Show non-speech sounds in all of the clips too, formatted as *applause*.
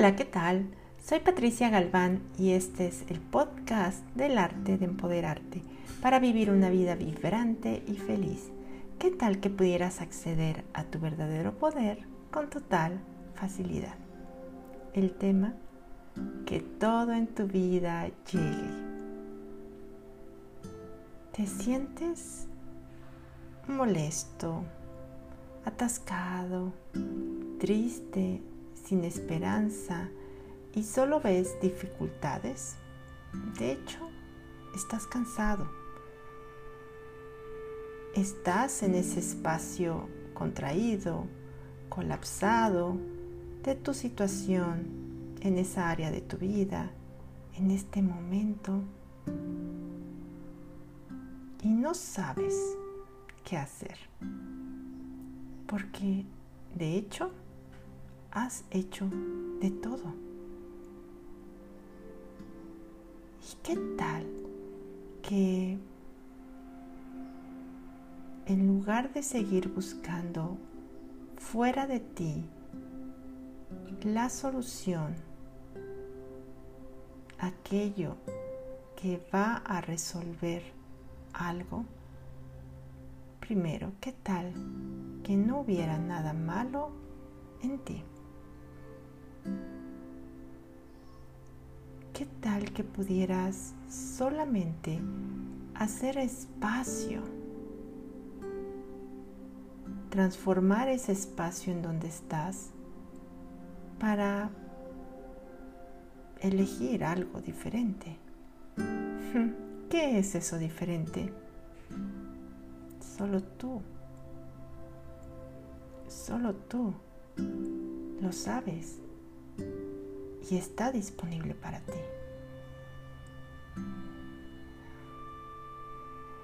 Hola, ¿qué tal? Soy Patricia Galván y este es el podcast del arte de empoderarte para vivir una vida vibrante y feliz. ¿Qué tal que pudieras acceder a tu verdadero poder con total facilidad? El tema, que todo en tu vida llegue. ¿Te sientes molesto, atascado, triste, sin esperanza y solo ves dificultades? De hecho, estás cansado. Estás en ese espacio contraído, colapsado de tu situación en esa área de tu vida, en este momento, y no sabes qué hacer. Porque, de hecho, has hecho de todo. ¿Y qué tal que en lugar de seguir buscando fuera de ti la solución, aquello que va a resolver algo, primero, ¿qué tal que no hubiera nada malo en ti? ¿Qué tal que pudieras solamente hacer espacio? Transformar ese espacio en donde estás para elegir algo diferente. *laughs* ¿Qué es eso diferente? Solo tú. Solo tú lo sabes y está disponible para ti.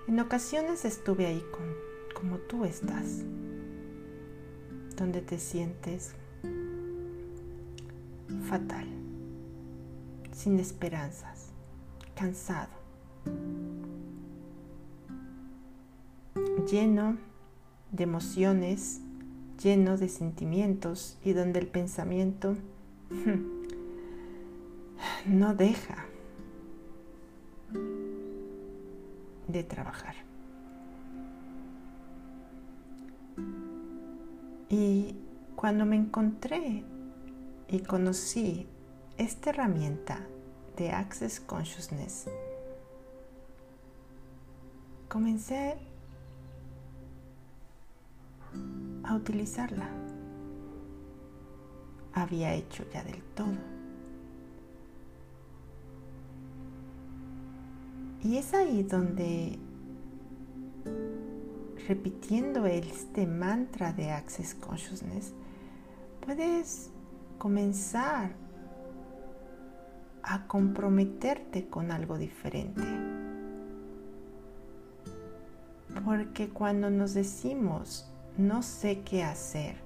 En ocasiones estuve ahí como tú estás, donde te sientes fatal, sin esperanzas, cansado, lleno de emociones, lleno de sentimientos y donde el pensamiento no deja de trabajar. Y cuando me encontré y conocí esta herramienta de Access Consciousness, comencé a utilizarla. Había hecho ya del todo. Y es ahí donde, repitiendo este mantra de Access Consciousness, puedes comenzar a comprometerte con algo diferente. Porque cuando nos decimos no sé qué hacer,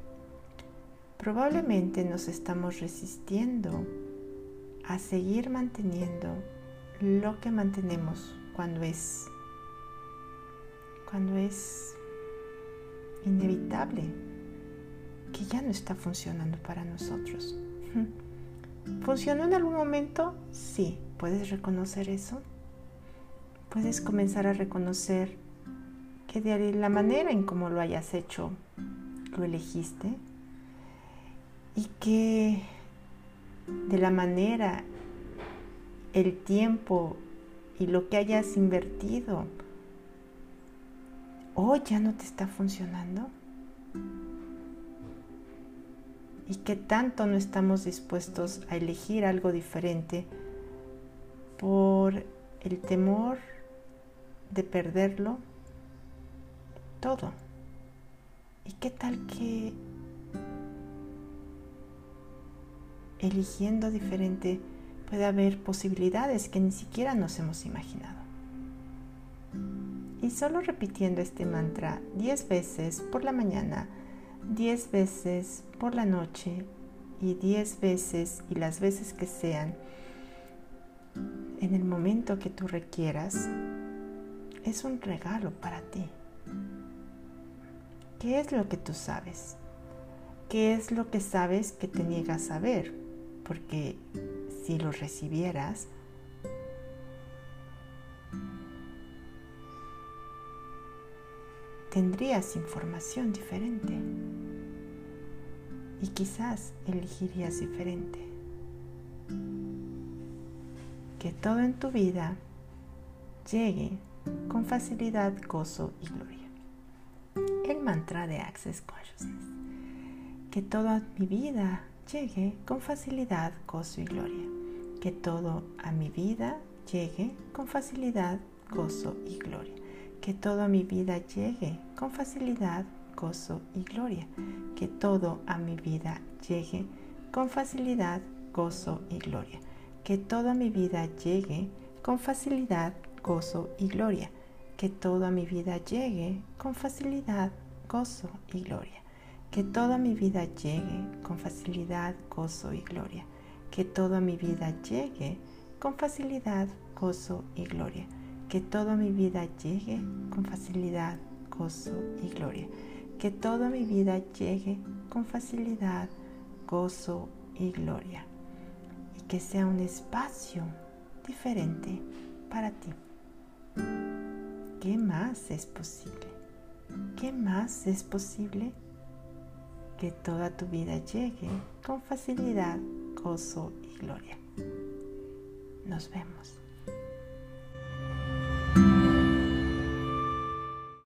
probablemente nos estamos resistiendo a seguir manteniendo lo que mantenemos cuando es cuando es inevitable que ya no está funcionando para nosotros. *laughs* ¿Funcionó en algún momento? Sí. ¿Puedes reconocer eso? Puedes comenzar a reconocer que de la manera en cómo lo hayas hecho, lo elegiste y que de la manera el tiempo y lo que hayas invertido hoy ya no te está funcionando? ¿Y qué tanto no estamos dispuestos a elegir algo diferente por el temor de perderlo todo? ¿Y qué tal que eligiendo diferente puede haber posibilidades que ni siquiera nos hemos imaginado. Y solo repitiendo este mantra 10 veces por la mañana, 10 veces por la noche y 10 veces y las veces que sean, en el momento que tú requieras, es un regalo para ti. ¿Qué es lo que tú sabes? ¿Qué es lo que sabes que te niegas a ver? Porque si lo recibieras, tendrías información diferente y quizás elegirías diferente. Que todo en tu vida llegue con facilidad, gozo y gloria. El mantra de Access Consciousness. Que toda mi vida llegue con facilidad, gozo y gloria. Que todo a mi vida llegue con facilidad, gozo y gloria que toda mi vida llegue con facilidad, gozo y gloria. Que todo a mi vida llegue con facilidad, gozo y gloria. Que toda mi vida llegue con facilidad, gozo y gloria. Que toda mi vida llegue con facilidad, gozo y gloria. Que toda mi vida llegue con facilidad, gozo y gloria. Que toda mi vida llegue con facilidad, gozo y gloria que toda mi vida llegue con facilidad, gozo y gloria. Que toda mi vida llegue con facilidad, gozo y gloria. Y que sea un espacio diferente para ti. ¿Qué más es posible? ¿Qué más es posible? Que toda tu vida llegue con facilidad, gozo y gloria. Nos vemos.